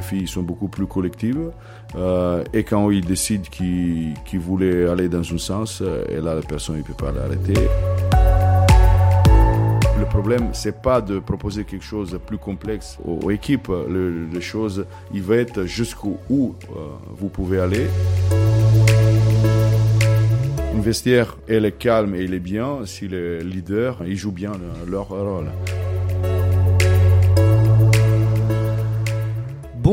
les filles sont beaucoup plus collectives. Euh, et quand ils décident qu'ils voulaient aller dans un sens, et là la personne ne peut pas l'arrêter. Le problème, c'est pas de proposer quelque chose de plus complexe aux, équipes. les choses, il va être jusqu'où vous pouvez aller. Un vestiaire, elle est calme et il est bien si le leader, il joue bien leur rôle.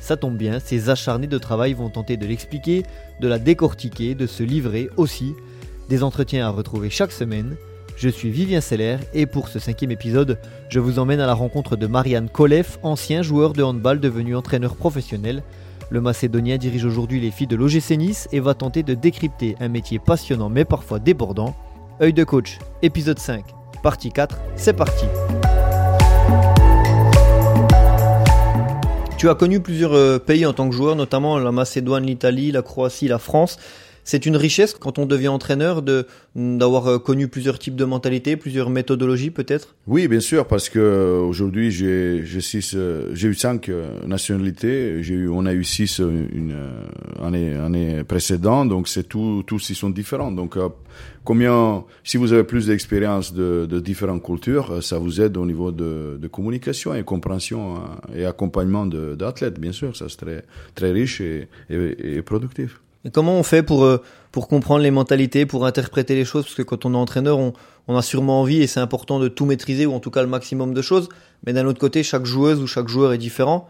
Ça tombe bien, ces acharnés de travail vont tenter de l'expliquer, de la décortiquer, de se livrer aussi. Des entretiens à retrouver chaque semaine. Je suis Vivien Seller et pour ce cinquième épisode, je vous emmène à la rencontre de Marianne Kolev, ancien joueur de handball devenu entraîneur professionnel. Le Macédonien dirige aujourd'hui les filles de l'OGC Nice et va tenter de décrypter un métier passionnant mais parfois débordant. Œil de coach, épisode 5, partie 4, c'est parti. Tu as connu plusieurs euh, pays en tant que joueur, notamment la Macédoine, l'Italie, la Croatie, la France. C'est une richesse quand on devient entraîneur de d'avoir euh, connu plusieurs types de mentalités, plusieurs méthodologies peut-être? Oui, bien sûr, parce que euh, aujourd'hui j'ai j'ai six, j'ai eu cinq nationalités. J'ai eu, on a eu six une année année précédente, donc c'est tout tous ils sont différents. Donc combien, si vous avez plus d'expérience de, de, différentes cultures, euh, ça vous aide au niveau de, de communication et compréhension hein, et accompagnement d'athlètes, bien sûr. Ça c'est très, très riche et, et, productif. Comment on fait pour, euh, pour comprendre les mentalités, pour interpréter les choses? Parce que quand on est entraîneur, on, on a sûrement envie et c'est important de tout maîtriser ou en tout cas le maximum de choses. Mais d'un autre côté, chaque joueuse ou chaque joueur est différent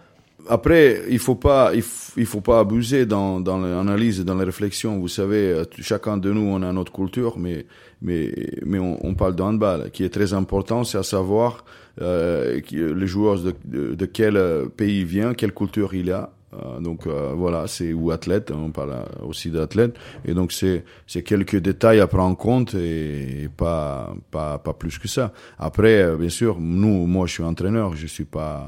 après, il faut pas, il, faut pas abuser dans, dans l'analyse, dans la réflexion. Vous savez, euh, chacun de nous, on a notre culture, mais, mais, mais on, parle de handball, qui est très important, c'est à savoir euh, le joueur de, de, quel pays il vient, quelle culture il a. Euh, donc euh, voilà, c'est ou athlète, on parle aussi d'athlète, et donc c'est c'est quelques détails à prendre en compte et, pas pas pas plus que ça. Après, bien sûr, nous, moi, je suis entraîneur, je suis pas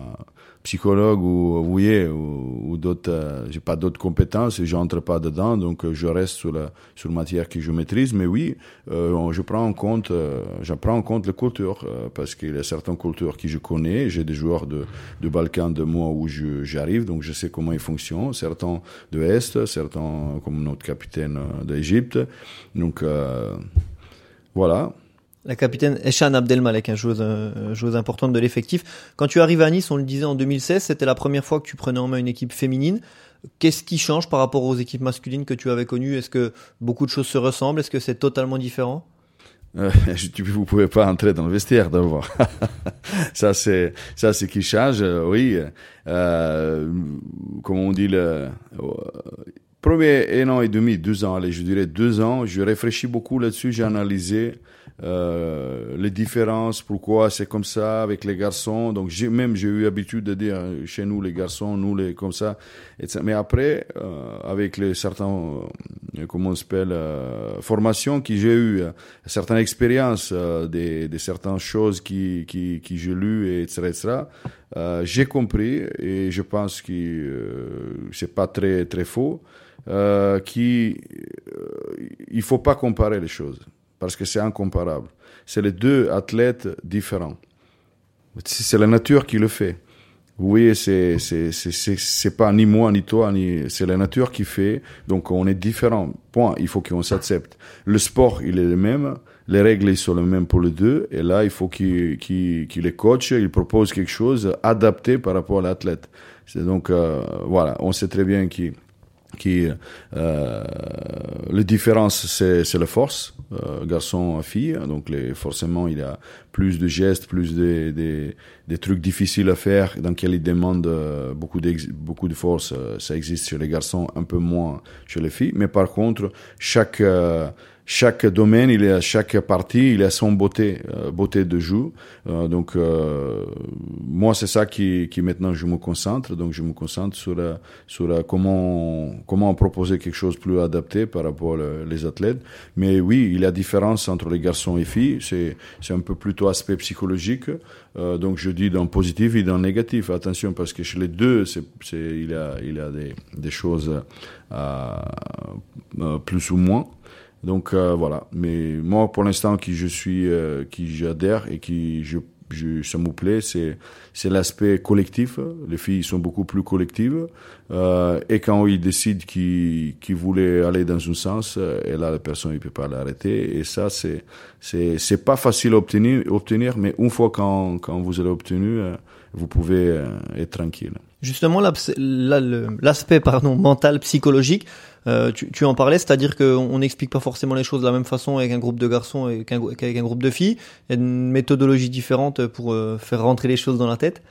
psychologue ou voyez ou, ou d'autres euh, j'ai pas d'autres compétences et j'entre pas dedans donc euh, je reste sur la sur la matière que je maîtrise. Mais oui euh, je prends en compte euh, je prends en compte les cultures parce qu'il y a certaines cultures que je connais. J'ai des joueurs de de Balkans de moi où je j'arrive donc je sais comment ils fonctionnent. Certains de est certains comme notre capitaine d'Égypte. Donc voilà la capitaine Eshan Abdelmalek, un joueuse, euh, joueuse importante de l'effectif. Quand tu arrives à Nice, on le disait en 2016, c'était la première fois que tu prenais en main une équipe féminine. Qu'est-ce qui change par rapport aux équipes masculines que tu avais connues? Est-ce que beaucoup de choses se ressemblent? Est-ce que c'est totalement différent? Euh, vous pouvez pas entrer dans le vestiaire d'abord. ça c'est ça c'est qui change. Euh, oui, euh, comme on dit le premier un an et demi, deux ans, allez, je dirais deux ans. Je réfléchis beaucoup là-dessus. J'ai analysé euh, les différences, pourquoi c'est comme ça avec les garçons. Donc j'ai même j'ai eu l'habitude de dire euh, chez nous les garçons, nous les comme ça. Mais après, euh, avec les certains, euh, comment on s'appelle, euh, formations que j'ai eu, euh, certaines expériences, des, des certaines choses qui qui, qui j'ai lu et etc. etc. j'ai compris et je pense que c'est pas très très faux. Euh, qui il faut pas comparer les choses parce que c'est incomparable. C'est les deux athlètes différents. C'est la nature qui le fait. Voyez, c'est c'est c'est pas ni moi ni toi ni c'est la nature qui fait. Donc on est différents. Point. Il faut qu'on s'accepte. Le sport, il est le même. Les règles sont les mêmes pour les deux. Et là, il faut qu'il les coach, il propose quelque chose adapté par rapport à l'athlète. C'est donc euh, voilà, on sait très bien qui euh, les différences c'est la force euh, garçon fille donc les forcément il a plus de gestes plus des des des trucs difficiles à faire dans lesquels il demande euh, beaucoup de beaucoup de force euh, ça existe chez les garçons un peu moins chez les filles mais par contre chaque chaque domaine, il a chaque partie, il a son beauté, euh, beauté de jeu. Euh, donc euh, moi, c'est ça qui, qui maintenant je me concentre. Donc je me concentre sur sur comment comment proposer quelque chose plus adapté par rapport les athlètes. Mais oui, il y a différence entre les garçons et filles. C'est c'est un peu plutôt aspect psychologique. donc je dis dans positif et dans négatif. Attention parce que chez les deux, c'est il y a il y a des des choses plus ou moins. Donc euh, voilà. Mais moi, pour l'instant, qui je suis, euh, qui j'adhère et qui je, je, ça me plaît, c'est c'est l'aspect collectif. Les filles sont beaucoup plus collectives. Euh, et quand ils décident qu'ils qu'ils voulaient aller dans un sens, euh, et là la personne ne peut pas l'arrêter. Et ça, c'est c'est c'est pas facile à obtenir obtenir, mais une fois quand quand vous avez obtenu, vous pouvez être tranquille. Justement, l'aspect pardon mental psychologique, euh, tu, en parlais, c'est-à-dire qu'on n'explique pas forcément les choses de la même façon avec un groupe de garçons et qu'avec un groupe de filles. Il y a une méthodologie différente pour euh, faire rentrer les choses dans la tête.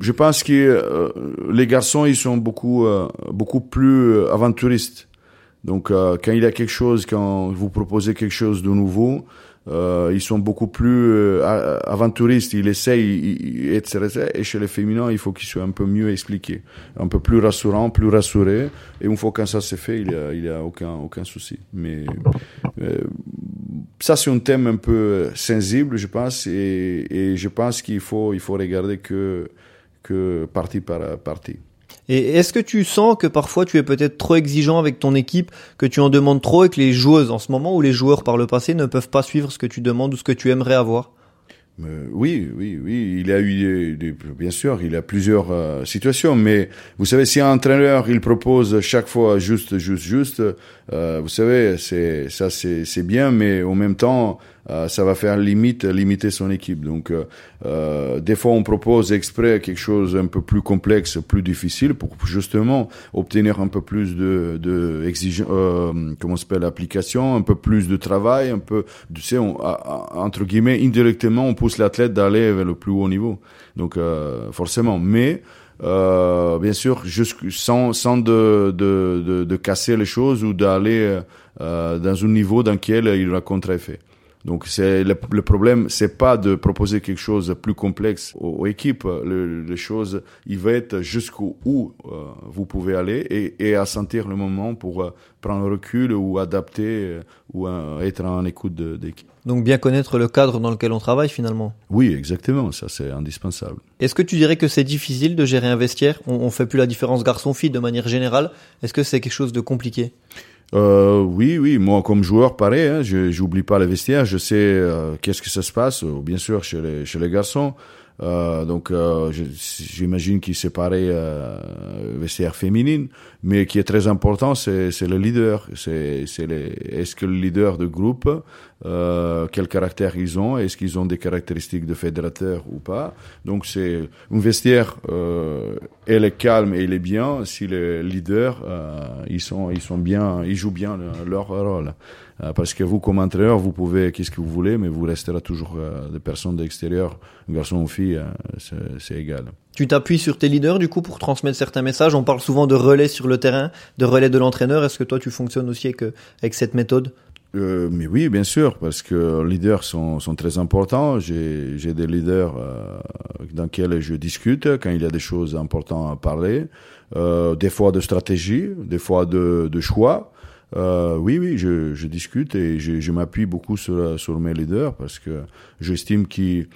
Je pense que euh, les garçons, ils sont beaucoup, beaucoup plus aventuristes. Donc, quand il y a quelque chose, quand vous proposez quelque chose de nouveau, euh, ils sont beaucoup plus euh, aventuristes, ils essayent, etc. Et chez les féminins, il faut qu'ils soient un peu mieux expliqués, un peu plus rassurants, plus rassurés. Et une fois que ça s'est fait, il n'y a, il y a aucun, aucun souci. Mais euh, ça, c'est un thème un peu sensible, je pense, et, et je pense qu'il faut, il faut regarder que, que partie par partie. Et est-ce que tu sens que parfois tu es peut-être trop exigeant avec ton équipe, que tu en demandes trop et que les joueuses en ce moment ou les joueurs par le passé ne peuvent pas suivre ce que tu demandes ou ce que tu aimerais avoir? Euh, oui, oui, oui. Il a eu, des, bien sûr, il a plusieurs euh, situations. Mais vous savez, si un entraîneur il propose chaque fois juste, juste, juste, euh, vous savez, c'est ça, c'est bien, mais en même temps, euh, ça va faire limite limiter son équipe. Donc, euh, des fois, on propose exprès quelque chose un peu plus complexe, plus difficile, pour justement obtenir un peu plus de, de euh, comment s'appelle, application, un peu plus de travail, un peu, tu sais, entre guillemets, indirectement, on pousse l'athlète d'aller vers le plus haut niveau. Donc, forcément, mais euh, bien sûr, sans, sans de, de, de, casser les choses ou d'aller euh, dans un niveau dans lequel il aura contre-effet. Donc c'est le, le, problème, c'est pas de proposer quelque chose de plus complexe aux, équipes. Le, les choses, il va être jusqu'où euh, vous pouvez aller et, et, à sentir le moment pour euh, prendre recul ou adapter euh, ou être en écoute d'équipe. Donc bien connaître le cadre dans lequel on travaille finalement. Oui, exactement, ça c'est indispensable. Est-ce que tu dirais que c'est difficile de gérer un vestiaire? On, on fait plus la différence garçon-fille de manière générale. Est-ce que c'est quelque chose de compliqué? Euh, oui, oui, moi comme joueur, pareil, hein, je j'oublie pas les vestiaires, je sais euh, qu'est-ce que ça se passe, euh, bien sûr chez les, chez les garçons. Euh, donc euh, j'imagine qu'il c'est pareil euh, vestiaire féminine, mais qui est très important, c'est le leader. C'est c'est est-ce que le leader de groupe, euh, quel caractère ils ont, est-ce qu'ils ont des caractéristiques de fédérateur ou pas? Donc c'est un vestiaire, euh, elle est calme et il est bien si les leaders ils sont ils sont bien, ils jouent bien leur rôle. Euh, parce que vous, comme entraîneur, vous pouvez qu'est-ce que vous voulez, mais vous resterez toujours euh, des personnes d'extérieur, garçon ou fille, euh, c'est égal. Tu t'appuies sur tes leaders du coup pour transmettre certains messages. On parle souvent de relais sur le terrain, de relais de l'entraîneur. Est-ce que toi tu fonctionnes aussi avec, avec cette méthode? Euh, mais oui, bien sûr, parce que les leaders sont, sont très importants. J'ai des leaders euh, dans lesquels je discute quand il y a des choses importantes à parler, euh, des fois de stratégie, des fois de, de choix. Euh, oui, oui, je, discute et je, je m'appuie beaucoup sur, sur mes leaders parce que j'estime que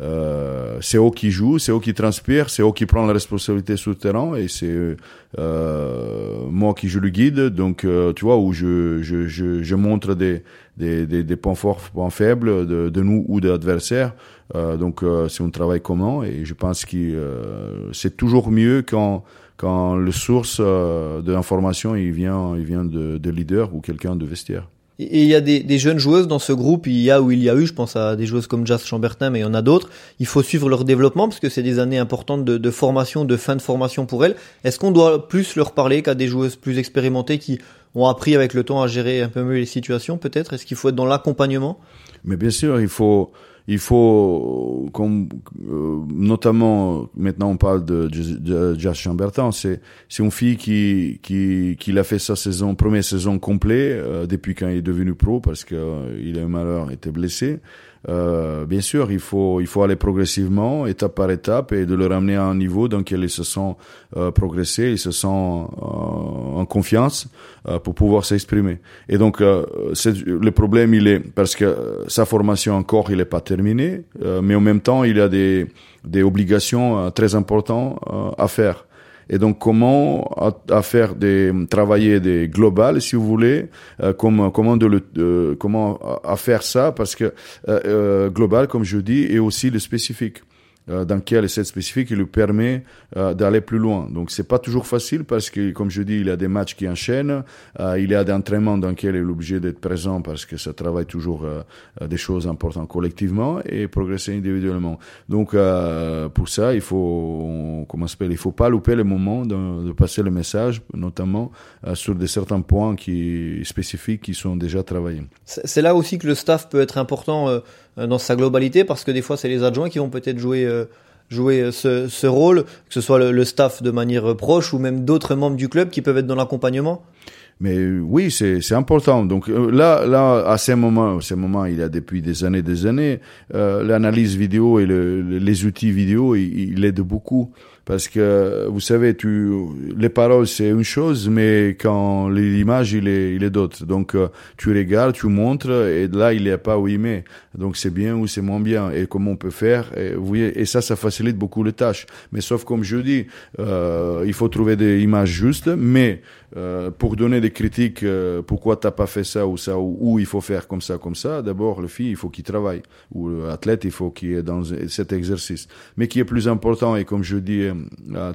euh, c'est eux qui jouent, c'est eux qui transpirent, c'est eux qui prennent la responsabilité sur le terrain et c'est euh, moi qui je le guide. Donc, euh, tu vois, où je, je, je, je montre des, des, des, des, points forts, points faibles de, de nous ou de l'adversaire. Euh, donc, euh, c'est un travail commun et je pense que c'est toujours mieux quand quand le source de l'information il vient, il vient de, de leader ou quelqu'un de vestiaire. Et il y a des, des, jeunes joueuses dans ce groupe, il y a ou il y a eu, je pense à des joueuses comme Jazz Chambertin, mais il y en a d'autres. Il faut suivre leur développement parce que c'est des années importantes de, de, formation, de fin de formation pour elles. Est-ce qu'on doit plus leur parler qu'à des joueuses plus expérimentées qui ont appris avec le temps à gérer un peu mieux les situations peut-être? Est-ce qu'il faut être dans l'accompagnement? Mais bien sûr, il faut il faut, comme, euh, notamment, maintenant on parle de, de, Chambertin, c'est, c'est une fille qui, qui, qui a fait sa saison, première saison complète, euh, depuis quand il est devenu pro, parce que euh, il a eu malheur, était blessé. Euh, bien sûr, il faut, il faut aller progressivement, étape par étape, et de le ramener à un niveau dans lequel ils se sont euh, progressés, ils se sentent euh, en confiance euh, pour pouvoir s'exprimer. Et donc, le problème, il est parce que sa formation encore, il n'est pas terminé, mais en même temps, il a des, des obligations très importantes à faire. Et donc, comment à, faire des travailler des globales, si vous voulez, euh, comment comment de le comment à faire ça? Parce que euh, euh, global, comme je dis, est aussi le spécifique. Euh, dans quel cette spécifique qui lui permet euh, d'aller plus loin. Donc c'est pas toujours facile parce que, comme je dis, il y a des matchs qui enchaînent, euh, il y a des entraînements dans lesquels il est obligé d'être présent parce que ça travaille toujours des choses importantes collectivement et progresser individuellement. Donc pour ça, il faut, comment s'appelle, il faut pas louper le moment de, de passer le message, notamment sur des certains points qui spécifiques qui sont déjà travaillés. C'est là aussi que le staff peut être important dans sa globalité parce que des fois c'est les adjoints qui vont peut-être jouer euh, jouer euh, ce, ce, rôle, que ce soit le, staff de manière proche ou même d'autres membres du club qui peuvent être dans l'accompagnement mais oui, c'est important. Donc là, là, à ces moments, ces moments, il y a depuis des années, des années, euh, l'analyse vidéo et le, les outils vidéo, il, il aide beaucoup parce que vous savez, tu, les paroles c'est une chose, mais quand l'image il est, il est d'autre. Donc euh, tu regardes, tu montres, et là il n'y a pas oui mais. Donc c'est bien ou c'est moins bien, et comment on peut faire. Et, vous voyez, et ça, ça facilite beaucoup les tâches. Mais sauf comme je dis, euh, il faut trouver des images justes, mais euh, pour donner des critiques, euh, pourquoi t'as pas fait ça ou ça, ou, ou, il faut faire comme ça, comme ça. D'abord, le fille, il faut qu'il travaille, ou l'athlète, il faut qu'il est dans cet exercice. Mais qui est plus important, et comme je dis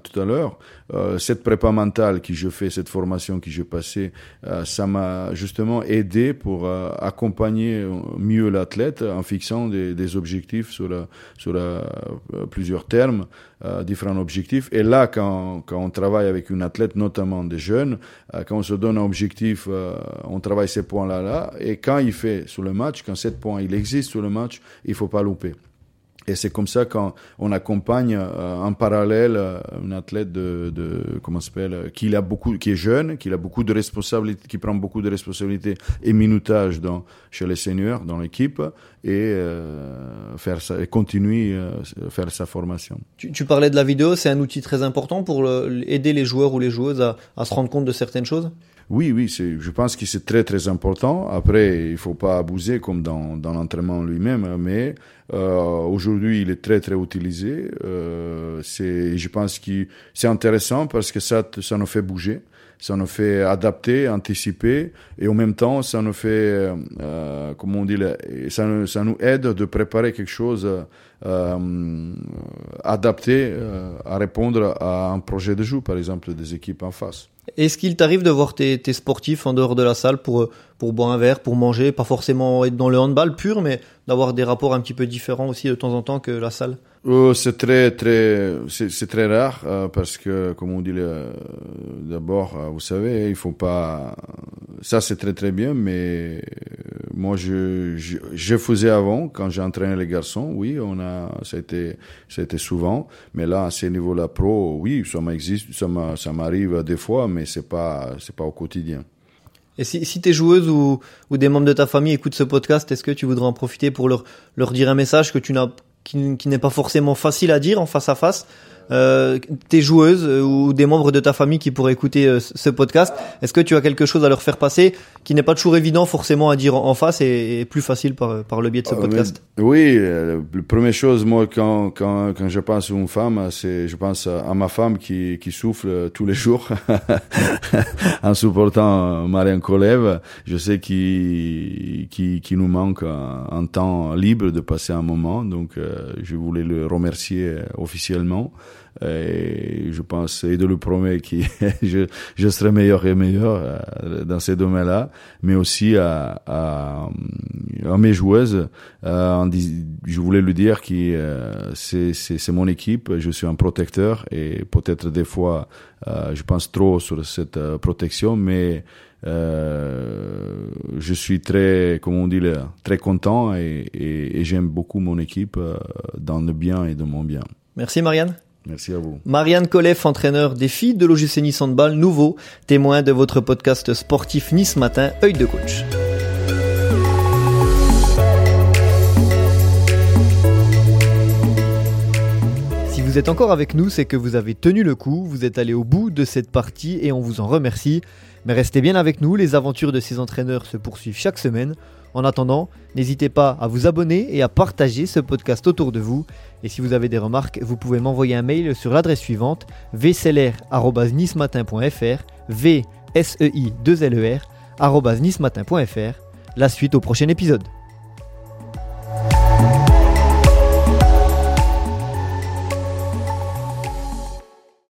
tout à l'heure, euh, cette prépa mentale que je fais, cette formation que j'ai passée, euh, ça m'a justement aidé pour accompagner mieux l'athlète en fixant des, objectifs sur, plusieurs termes, différents objectifs. Et là, quand, on travaille avec une athlète, notamment des jeunes, quand on se donne un objectif, on travaille ces points-là, là, et quand il fait sur le match, quand sept points il existe sur le match, il faut pas louper. Et c'est comme ça qu'on accompagne euh, en parallèle euh, un athlète de, de comment s'appelle, euh, qui est jeune, qui a beaucoup de responsabilités, qui prend beaucoup de responsabilités et minutage dans, chez les seniors, dans l'équipe, et faire ça, et continuer à faire sa formation. Tu, tu, parlais de la vidéo, c'est un outil très important pour aider les joueurs ou les joueuses à, à se rendre compte de certaines choses? Oui, oui, je pense que c'est très très important. Après, il faut pas abuser comme dans, dans l'entraînement lui-même, mais euh, aujourd'hui, il est très très utilisé. Euh, c'est, je pense que c'est intéressant parce que ça, ça nous fait bouger, ça nous fait adapter, anticiper, et en même temps, ça nous fait, euh, comment on dit, ça, nous aide de préparer quelque chose euh, adapté euh, à répondre à un projet de jeu, par exemple, des équipes en face. Est-ce qu'il t'arrive de voir tes, tes, sportifs en dehors de la salle pour, pour boire un verre, pour manger, pas forcément être dans le handball pur, mais d'avoir des rapports un petit peu différents aussi de temps en temps que la salle euh, C'est très très c'est très rare euh, parce que comme on dit d'abord euh, vous savez il faut pas ça c'est très très bien mais moi je, je, je faisais avant quand j'ai entraîné les garçons oui on a ça a été ça a été souvent mais là à ce niveau là pro oui ça m'existe ça m'arrive des fois mais c'est pas c'est pas au quotidien. Et si, tes joueuses ou, des membres de ta famille écoutent ce podcast, est-ce que tu voudrais en profiter pour leur, leur dire un message que tu n'as, qui, n'est pas forcément facile à dire en face à face, tes joueuses euh, ou des membres de ta famille qui pourraient écouter euh, ce podcast, est-ce que tu as quelque chose à leur faire passer qui n'est pas toujours évident forcément à dire en face et, plus facile par, par le biais de ce podcast? Oui, la première chose, moi, quand, quand, quand je pense à une femme, c'est je pense à ma femme qui, qui souffle tous les jours en supportant Marianne Kolev. Je sais qu'il qui, qui nous manque un, temps libre de passer un moment, donc je voulais le remercier officiellement. Et je pense, et de le promettre que je, je serai meilleur et meilleur euh, dans ces domaines-là, mais aussi à, à, à mes joueuses. Euh, je voulais lui dire que euh, c'est mon équipe, je suis un protecteur et peut-être des fois, je pense trop sur cette protection, mais je suis très, comment on dit, très content et, et, et j'aime beaucoup mon équipe dans le bien et dans mon bien. Merci Marianne. Merci à vous. Marianne Koleff, entraîneur des filles de l'OGC Nice Handball, nouveau témoin de votre podcast sportif Nice Matin, œil de coach. Vous êtes encore avec nous, c'est que vous avez tenu le coup, vous êtes allé au bout de cette partie et on vous en remercie. Mais restez bien avec nous, les aventures de ces entraîneurs se poursuivent chaque semaine. En attendant, n'hésitez pas à vous abonner et à partager ce podcast autour de vous. Et si vous avez des remarques, vous pouvez m'envoyer un mail sur l'adresse suivante vseler.nismatin.fr v s e i 2 l e La suite au prochain épisode.